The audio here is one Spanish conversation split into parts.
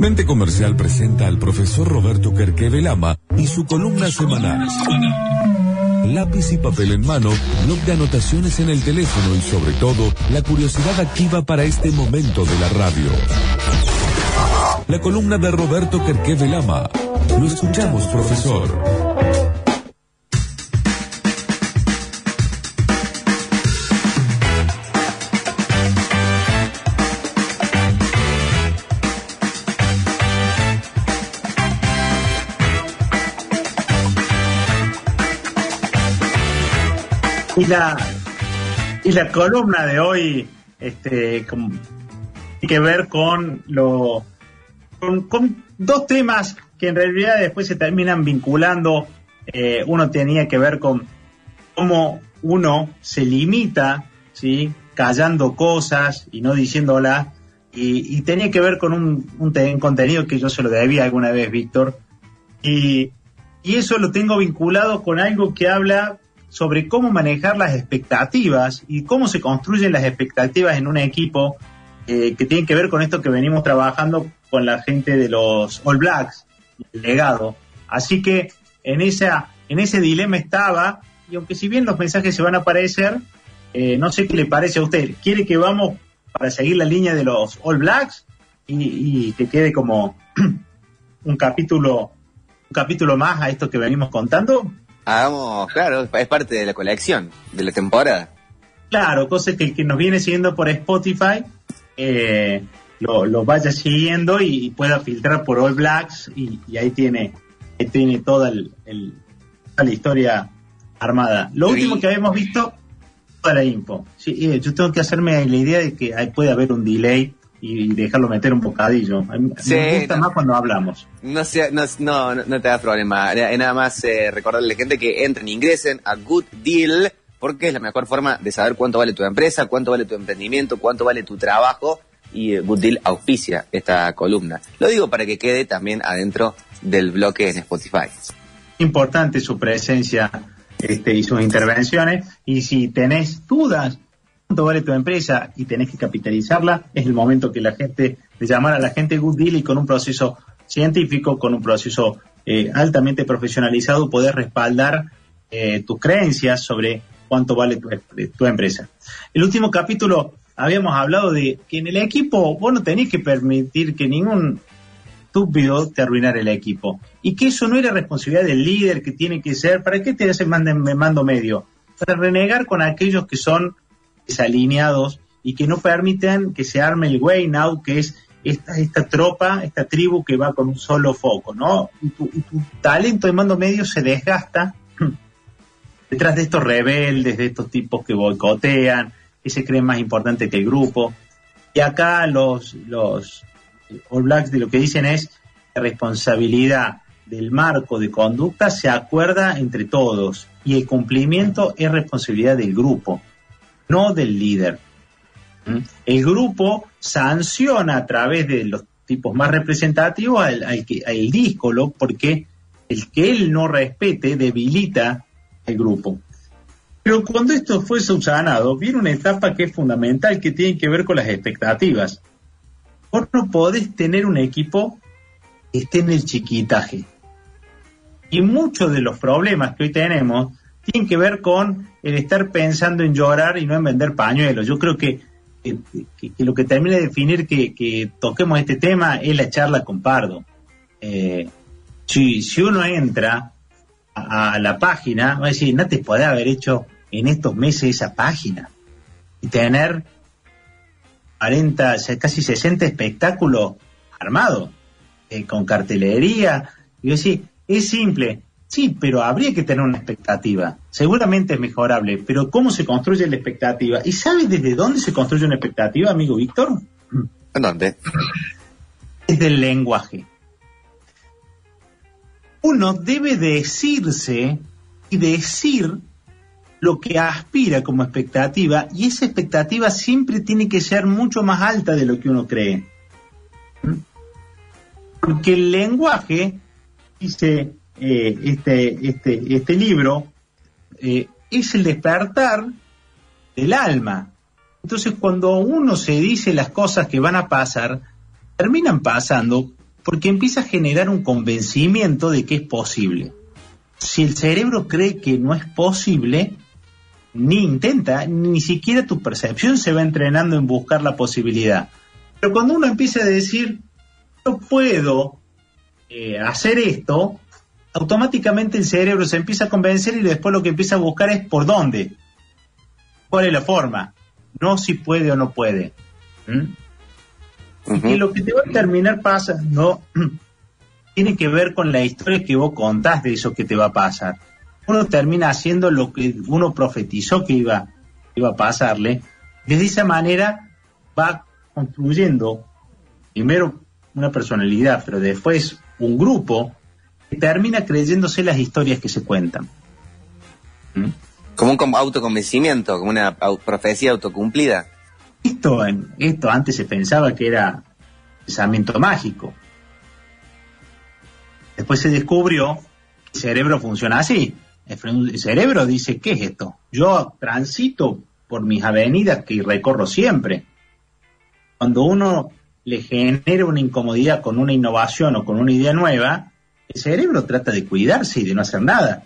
Mente Comercial presenta al profesor Roberto Kerkeve Lama y su columna semanal. Lápiz y papel en mano, blog de anotaciones en el teléfono y sobre todo, la curiosidad activa para este momento de la radio. La columna de Roberto Kerkeve Lama. Lo escuchamos, profesor. Y la, y la columna de hoy este, tiene que ver con, lo, con, dos temas que en realidad después se terminan vinculando. Eh, uno tenía que ver con cómo uno se limita, ¿sí? callando cosas y no diciéndolas. Y, y tenía que ver con un, un, contenido que yo se lo debía alguna vez, Víctor. Y, y eso lo tengo vinculado con algo que habla sobre cómo manejar las expectativas y cómo se construyen las expectativas en un equipo eh, que tiene que ver con esto que venimos trabajando con la gente de los All Blacks, el legado. Así que en, esa, en ese dilema estaba, y aunque si bien los mensajes se van a aparecer, eh, no sé qué le parece a usted. ¿Quiere que vamos para seguir la línea de los All Blacks y, y que quede como un capítulo, un capítulo más a esto que venimos contando? Hagamos, claro, es parte de la colección, de la temporada. Claro, cosa que el que nos viene siguiendo por Spotify eh, lo, vaya siguiendo y, pueda filtrar por All Blacks y, ahí tiene, tiene toda la historia armada. Lo último que habíamos visto, toda la info. Sí, eh, yo tengo que hacerme la idea de que puede haber un delay y dejarlo meter un bocadillo. me gusta más cuando hablamos. No, sea, no, no, no, te das problema. Nada más eh, recordarle a la gente que entren, ingresen a Good Deal, porque es la mejor forma de saber cuánto vale tu empresa, cuánto vale tu emprendimiento, cuánto vale tu trabajo. Y eh, Good Deal auspicia esta columna. Lo digo para que quede también adentro del bloque en Spotify. Importante su presencia este, y sus intervenciones. Y si tenés dudas cuánto vale tu empresa y tenés que capitalizarla, es el momento que la gente, de llamar a la gente good deal y con un proceso científico, con un proceso eh, altamente profesionalizado, poder respaldar eh, tus creencias sobre cuánto vale tu, tu, empresa. El último capítulo habíamos hablado de que en el equipo vos no tenés que permitir que ningún estúpido te arruinara el equipo y que eso no era responsabilidad del líder que tiene que ser, ¿para qué te hacen mando medio? Para renegar con aquellos que son desalineados y que no permiten que se arme el way now, que es esta, esta tropa, esta tribu que va con un solo foco, ¿no? Y tu, talento de mando medio se desgasta detrás de estos rebeldes, de estos tipos que boicotean, que se creen más importantes que el grupo. Y acá los, los All Blacks de lo que dicen es la responsabilidad del marco de conducta se acuerda entre todos y el cumplimiento es responsabilidad del grupo no del líder. ¿Mm? El grupo sanciona a través de los tipos más representativos al, al, díscolo porque el que él no respete debilita el grupo. Pero cuando esto fue subsanado, viene una etapa que es fundamental que tiene que ver con las expectativas. Vos no podés tener un equipo que esté en el chiquitaje. Y muchos de los problemas que hoy tenemos tienen que ver con el estar pensando en llorar y no en vender pañuelos. Yo creo que, lo que termina de definir que, toquemos este tema es la charla con Pardo. Eh, si, uno entra a, la página, no te puede haber hecho en estos meses esa página y tener 40, casi 60 espectáculos armados, eh, con cartelería. Decir, es simple, Sí, pero habría que tener una expectativa. Seguramente es mejorable, pero ¿cómo se construye la expectativa? ¿Y sabes desde dónde se construye una expectativa, amigo Víctor? ¿En dónde? Desde el lenguaje. Uno debe decirse y decir lo que aspira como expectativa y esa expectativa siempre tiene que ser mucho más alta de lo que uno cree. ¿Mm? Porque el lenguaje dice, eh, este, este, este libro eh, es el despertar del alma. Entonces cuando uno se dice las cosas que van a pasar, terminan pasando Porque empieza a generar un convencimiento de que es posible. Si el cerebro cree que no es posible, ni intenta, ni siquiera tu percepción se va entrenando en buscar la posibilidad. Pero cuando uno empieza a decir, no puedo eh, hacer esto, automáticamente el cerebro se empieza a convencer y después lo que empieza a buscar es por dónde, cuál es la forma, no si puede o no puede. Y lo que te va a terminar pasando tiene que ver con la historia que vos contás de eso que te va a pasar. Uno termina haciendo lo que uno profetizó que iba, iba a pasarle. De esa manera va construyendo primero una personalidad, pero después un grupo termina creyéndose las historias que se cuentan. ¿Mm? Como un autoconvencimiento, como una profecía autocumplida. Esto, esto antes se pensaba que era pensamiento mágico. Después se descubrió que el cerebro funciona así. El cerebro dice, ¿qué es esto? Yo transito por mis avenidas que recorro siempre. Cuando uno le genera una incomodidad con una innovación o con una idea nueva, el cerebro trata de cuidarse y de no hacer nada.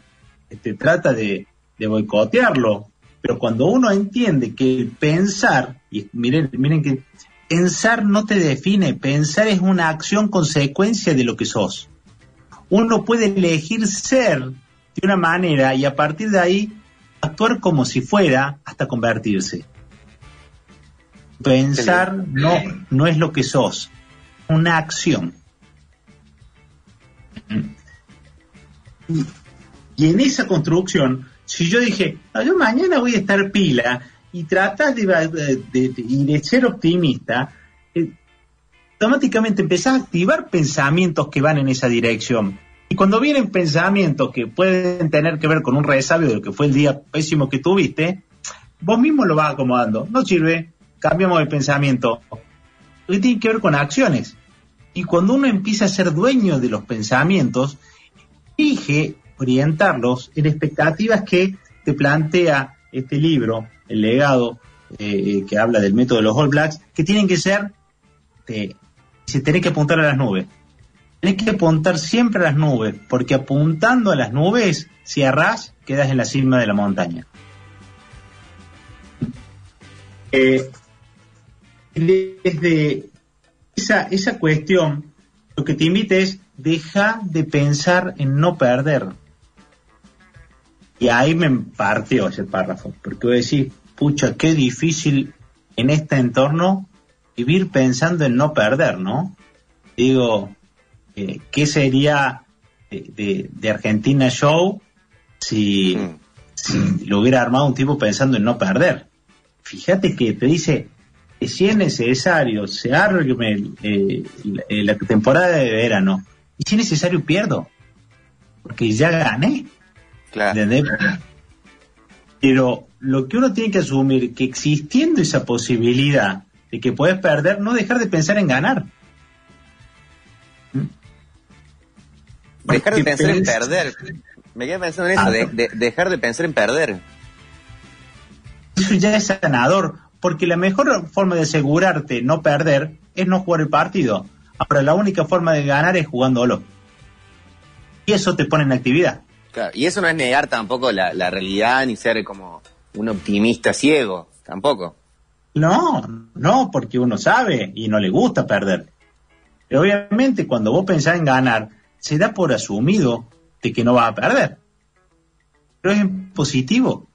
Este, trata de, de boicotearlo. Pero cuando uno entiende que el pensar, y miren, miren que pensar no te define, pensar es una acción consecuencia de lo que sos. Uno puede elegir ser de una manera y a partir de ahí actuar como si fuera hasta convertirse. Pensar no, no es lo que sos, una acción. Y en esa construcción, si yo dije, yo mañana voy a estar pila y tratas de, de, ser optimista, eh, automáticamente empezás a activar pensamientos que van en esa dirección. Y cuando vienen pensamientos que pueden tener que ver con un resabio de lo que fue el día pésimo que tuviste, vos mismo lo vas acomodando. No sirve, cambiamos de pensamiento. Que tiene que ver con acciones. Y cuando uno empieza a ser dueño de los pensamientos, elige orientarlos en expectativas que te plantea este libro, El legado, eh, que habla del método de los All Blacks, que tienen que ser, te, se tiene que apuntar a las nubes. Tienes que apuntar siempre a las nubes, porque apuntando a las nubes, si arras, quedas en la cima de la montaña. Eh, desde esa, esa cuestión, lo que te invita es deja de pensar en no perder. Y ahí me partió ese párrafo, porque voy a decir, pucha, qué difícil en este entorno vivir pensando en no perder, ¿no? Digo, eh, ¿qué sería de, Argentina Show si, mm. si lo hubiera armado un tipo pensando en no perder? Fíjate que te dice, si es necesario, se arme eh, la, temporada de verano, y si es necesario pierdo, porque ya gané. Claro. Pero lo que uno tiene que asumir que existiendo esa posibilidad de que puedes perder, no dejar de pensar en ganar. ¿Mm? Dejar de pensar en perder. Me quedé pensando en eso, de, dejar de pensar en perder. Eso ya es sanador, porque la mejor forma de asegurarte no perder es no jugar el partido. Ahora, la única forma de ganar es jugándolo. Y eso te pone en actividad. Claro, y eso no es negar tampoco la, realidad ni ser como un optimista ciego, tampoco. No, no, porque uno sabe y no le gusta perder. Pero obviamente cuando vos pensás en ganar, se da por asumido de que no vas a perder. Pero es positivo.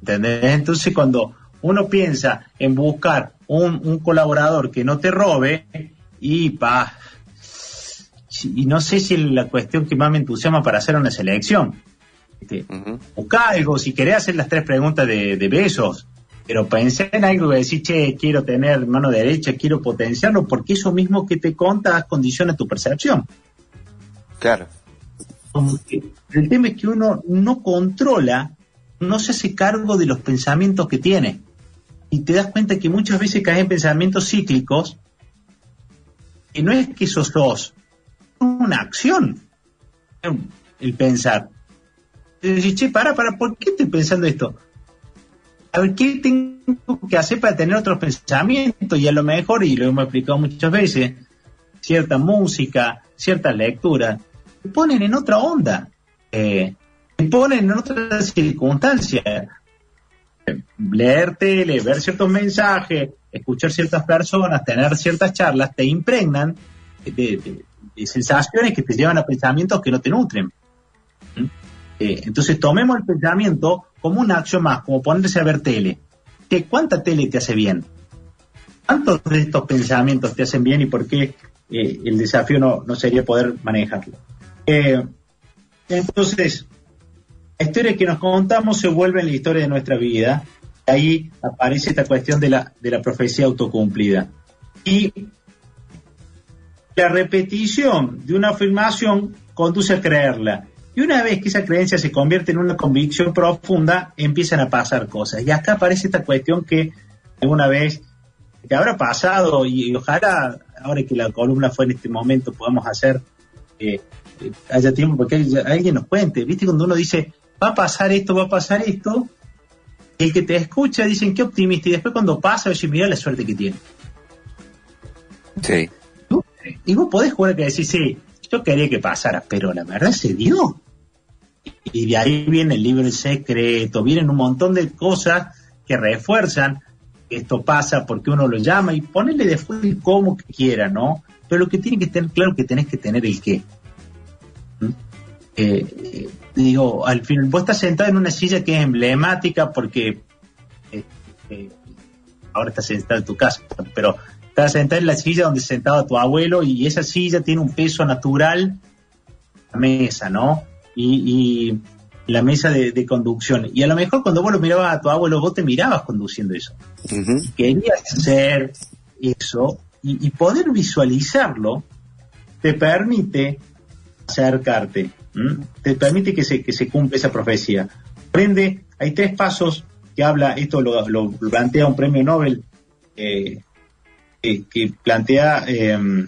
¿Entendés? Entonces cuando uno piensa en buscar un, colaborador que no te robe y pa, y no sé si es la cuestión que más me entusiasma para hacer una selección. Este, Busca algo, si querés hacer las tres preguntas de, besos, pero pensé en algo de decir, che, quiero tener mano derecha, quiero potenciarlo, porque eso mismo que te contas condiciona tu percepción. Claro. El tema es que uno no controla, no se hace cargo de los pensamientos que tiene y te das cuenta que muchas veces caes en pensamientos cíclicos que no es que sos dos, es una acción el pensar. Te decís, che, para, para, ¿por qué estoy pensando esto? A ver, ¿qué tengo que hacer para tener otros pensamientos? Y a lo mejor, y lo hemos explicado muchas veces, cierta música, cierta lectura, te ponen en otra onda, eh, te ponen en otra circunstancia. Leer tele, ver ciertos mensajes, escuchar ciertas personas, tener ciertas charlas, te impregnan de, sensaciones que te llevan a pensamientos que no te nutren. ¿Mm? Eh, entonces tomemos el pensamiento como una acción más, como ponerse a ver tele. ¿Qué, ¿Cuánta tele te hace bien? ¿Cuántos de estos pensamientos te hacen bien y por qué eh, el desafío no, sería poder manejarlo? Eh, entonces, la historia que nos contamos se vuelve en la historia de nuestra vida. Ahí aparece esta cuestión de la, de la profecía autocumplida. Y la repetición de una afirmación conduce a creerla. Y una vez que esa creencia se convierte en una convicción profunda, empiezan a pasar cosas. Y acá aparece esta cuestión que alguna vez que habrá pasado y, ojalá ahora que la columna fue en este momento podamos hacer eh, eh, haya tiempo porque alguien nos cuente. ¿Viste? Cuando uno dice va a pasar esto, va a pasar esto, el que te escucha dicen qué optimista y después cuando pasa, oye, mira la suerte que tiene. Sí. Y vos podés jugar que decir, sí, yo quería que pasara, pero la verdad se dio. Y de ahí viene el libro El Secreto, vienen un montón de cosas que refuerzan que esto pasa porque uno lo llama y ponerle después el cómo que quiera, ¿no? Pero lo que tiene que tener claro que tenés que tener el qué. Eh, eh, digo, al final, vos estás sentado en una silla que es emblemática porque eh, ahora estás sentado en tu casa, pero estás sentado en la silla donde sentaba tu abuelo y esa silla tiene un peso natural, la mesa, ¿no? y, la mesa de, conducción. Y a lo mejor cuando vos lo mirabas a tu abuelo, vos te mirabas conduciendo eso. Querías hacer eso y, poder visualizarlo te permite acercarte, te permite que se, que se cumpla esa profecía. Prende, hay tres pasos que habla, esto lo, plantea un premio Nobel eh, que plantea eh,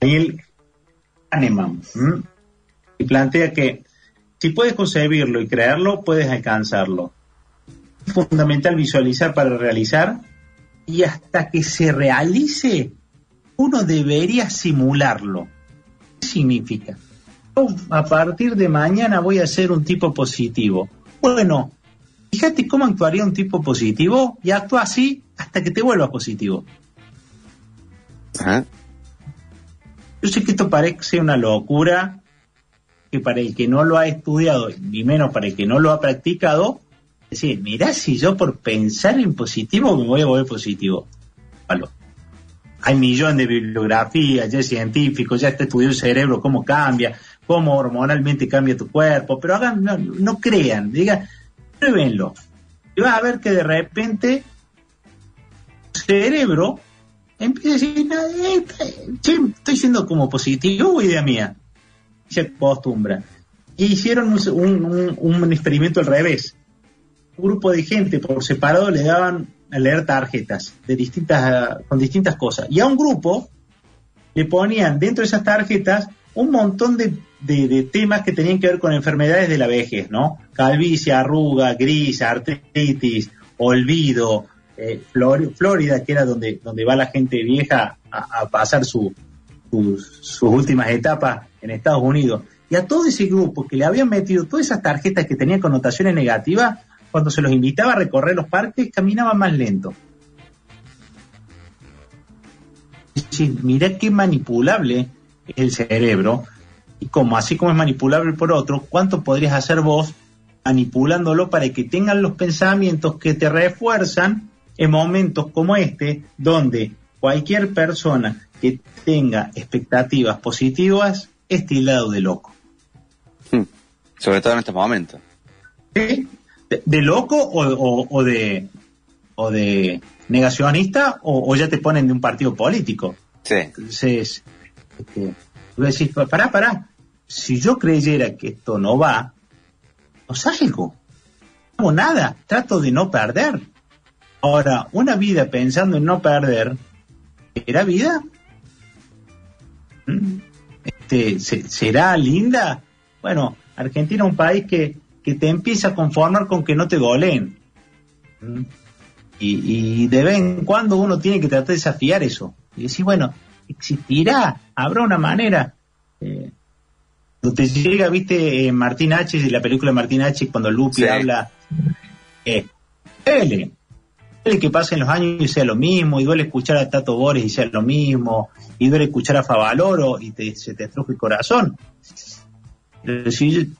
Daniel Kahneman, y plantea que si puedes concebirlo y crearlo, puedes alcanzarlo. Es fundamental visualizar para realizar y hasta que se realice, uno debería simularlo. ¿Qué significa? A partir de mañana voy a ser un tipo positivo. Bueno, fíjate cómo actuaría un tipo positivo y actúa así hasta que te vuelvas positivo. Yo sé que esto parece una locura, que para el que no lo ha estudiado, ni menos para el que no lo ha practicado, decir, mirá si yo por pensar en positivo me voy a volver positivo. Hay millones de bibliografías, ya es científico, ya está estudiado el cerebro, cómo cambia, cómo hormonalmente cambia tu cuerpo, pero hagan, no, crean, digan, pruébenlo. Y vas a ver que de repente el cerebro empieza a decir, estoy siendo como positivo, idea mía se acostumbra. Y hicieron un, experimento al revés. Un grupo de gente por separado le daban a leer tarjetas de distintas, con distintas cosas. Y a un grupo le ponían dentro de esas tarjetas un montón de, temas que tenían que ver con enfermedades de la vejez, ¿no? Calvicie, arruga, gris, artritis, olvido, eh, Florida, que era donde, donde va la gente vieja a, pasar sus últimas etapas en Estados Unidos, y a todo ese grupo que le habían metido todas esas tarjetas que tenían connotaciones negativas, cuando se los invitaba a recorrer los parques, caminaban más lento. mira qué manipulable es el cerebro, y como así como es manipulable por otro, ¿cuánto podrías hacer vos manipulándolo para que tengan los pensamientos que te refuerzan en momentos como este, donde cualquier persona que tenga expectativas positivas estilado de loco. Hmm. Sobre todo en estos momentos. ¿De, loco o, de o de negacionista o, ya te ponen de un partido político? Sí. Entonces, este, decís, pará, pará. Si yo creyera que esto no va, no salgo. No hago nada. Trato de no perder. Ahora, una vida pensando en no perder, ¿era vida? ¿Mm? este, ¿será linda? Bueno, Argentina es un país que, te empieza a conformar con que no te goleen. ¿Mm? Y, de vez en cuando uno tiene que tratar de desafiar eso. Y decir, bueno, existirá, habrá una manera. Te llega, viste, eh, Martín H. de la película Martín H. cuando Lupi habla, eh, duele, duele que pasen los años y sea lo mismo, y duele escuchar a Tato Bores y sea lo mismo, y duele escuchar a Favaloro y te, se te estruje el corazón. Pero si,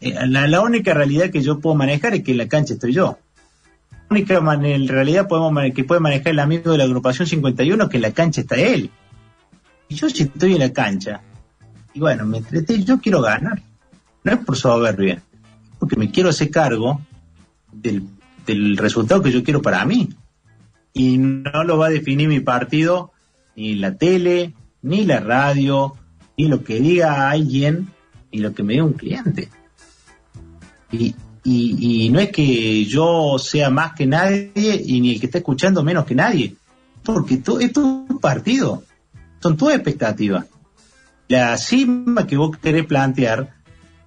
eh, la, la, única realidad que yo puedo manejar es que en la cancha estoy yo. La única en realidad podemos, que puede manejar el amigo de la agrupación 51 es que en la cancha está él. Y yo si estoy en la cancha, y bueno, me entreté, yo quiero ganar. No es por soberbia, porque me quiero hacer cargo del, del resultado que yo quiero para mí. Y no lo va a definir mi partido, ni la tele, ni la radio, ni lo que diga alguien, ni lo que me diga un cliente. Y, y, y, no es que yo sea más que nadie y ni el que está escuchando menos que nadie, porque esto es un partido, son tus expectativas la cima que vos querés plantear,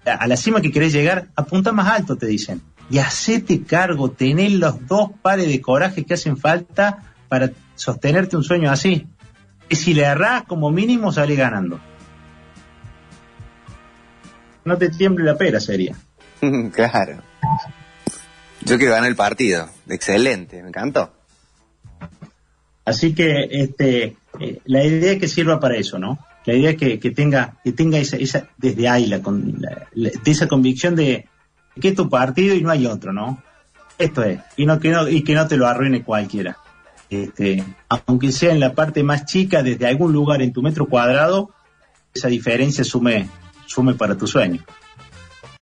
a la cima que querés llegar, apunta más alto, te dicen. Y hacete cargo, tener los dos pares de coraje que hacen falta para sostenerte un sueño así. Y si le errás, como mínimo sale ganando. No te tiemble la pera, sería. claro. Yo quiero ganar el partido. Excelente, me encantó. Así que este, eh, la idea es que sirva para eso, ¿no? La idea es que, tenga, que tenga esa, esa desde ahí la, esa convicción de que es tu partido y no hay otro, ¿no? Esto es, y no que no, y que no te lo arruine cualquiera. Este, aunque sea en la parte más chica, desde algún lugar en tu metro cuadrado, esa diferencia sume, sume para tu sueño.